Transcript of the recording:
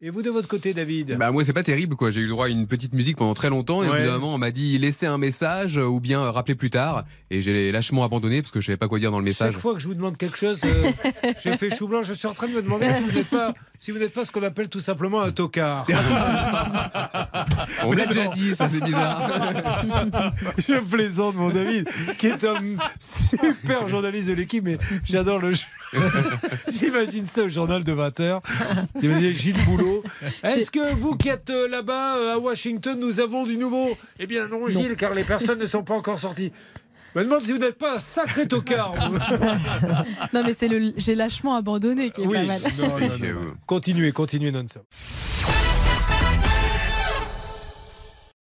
Et vous de votre côté, David? Bah moi c'est pas terrible quoi. J'ai eu le droit à une petite musique pendant très longtemps et Ouais. évidemment on m'a dit laissez un message ou bien euh, rappelez plus tard et j'ai lâchement abandonné parce que je savais pas quoi dire dans le message. Chaque fois que je vous demande quelque chose, euh, j'ai fait chou blanc. Je suis en train de me demander si vous n'êtes pas, si vous n'êtes pas ce qu'on appelle tout simplement un tocard. On l'a déjà dit, ça c'est bizarre. Je plaisante, mon David, qui est un super journaliste de l'équipe, mais j'adore le jeu. J'imagine ça au journal de 20h. T'imagines Gilles Boulot. Est-ce que vous qui êtes euh, là-bas euh, à Washington, nous avons du nouveau? Eh bien non, Gilles, car les personnes ne sont pas encore sorties. Je me demande si vous n'êtes pas un sacré tocard. vous. Non, mais c'est le j'ai lâchement abandonné qui est Oui, pas mal. non, non, non, non. Continuez, continuez non-stop.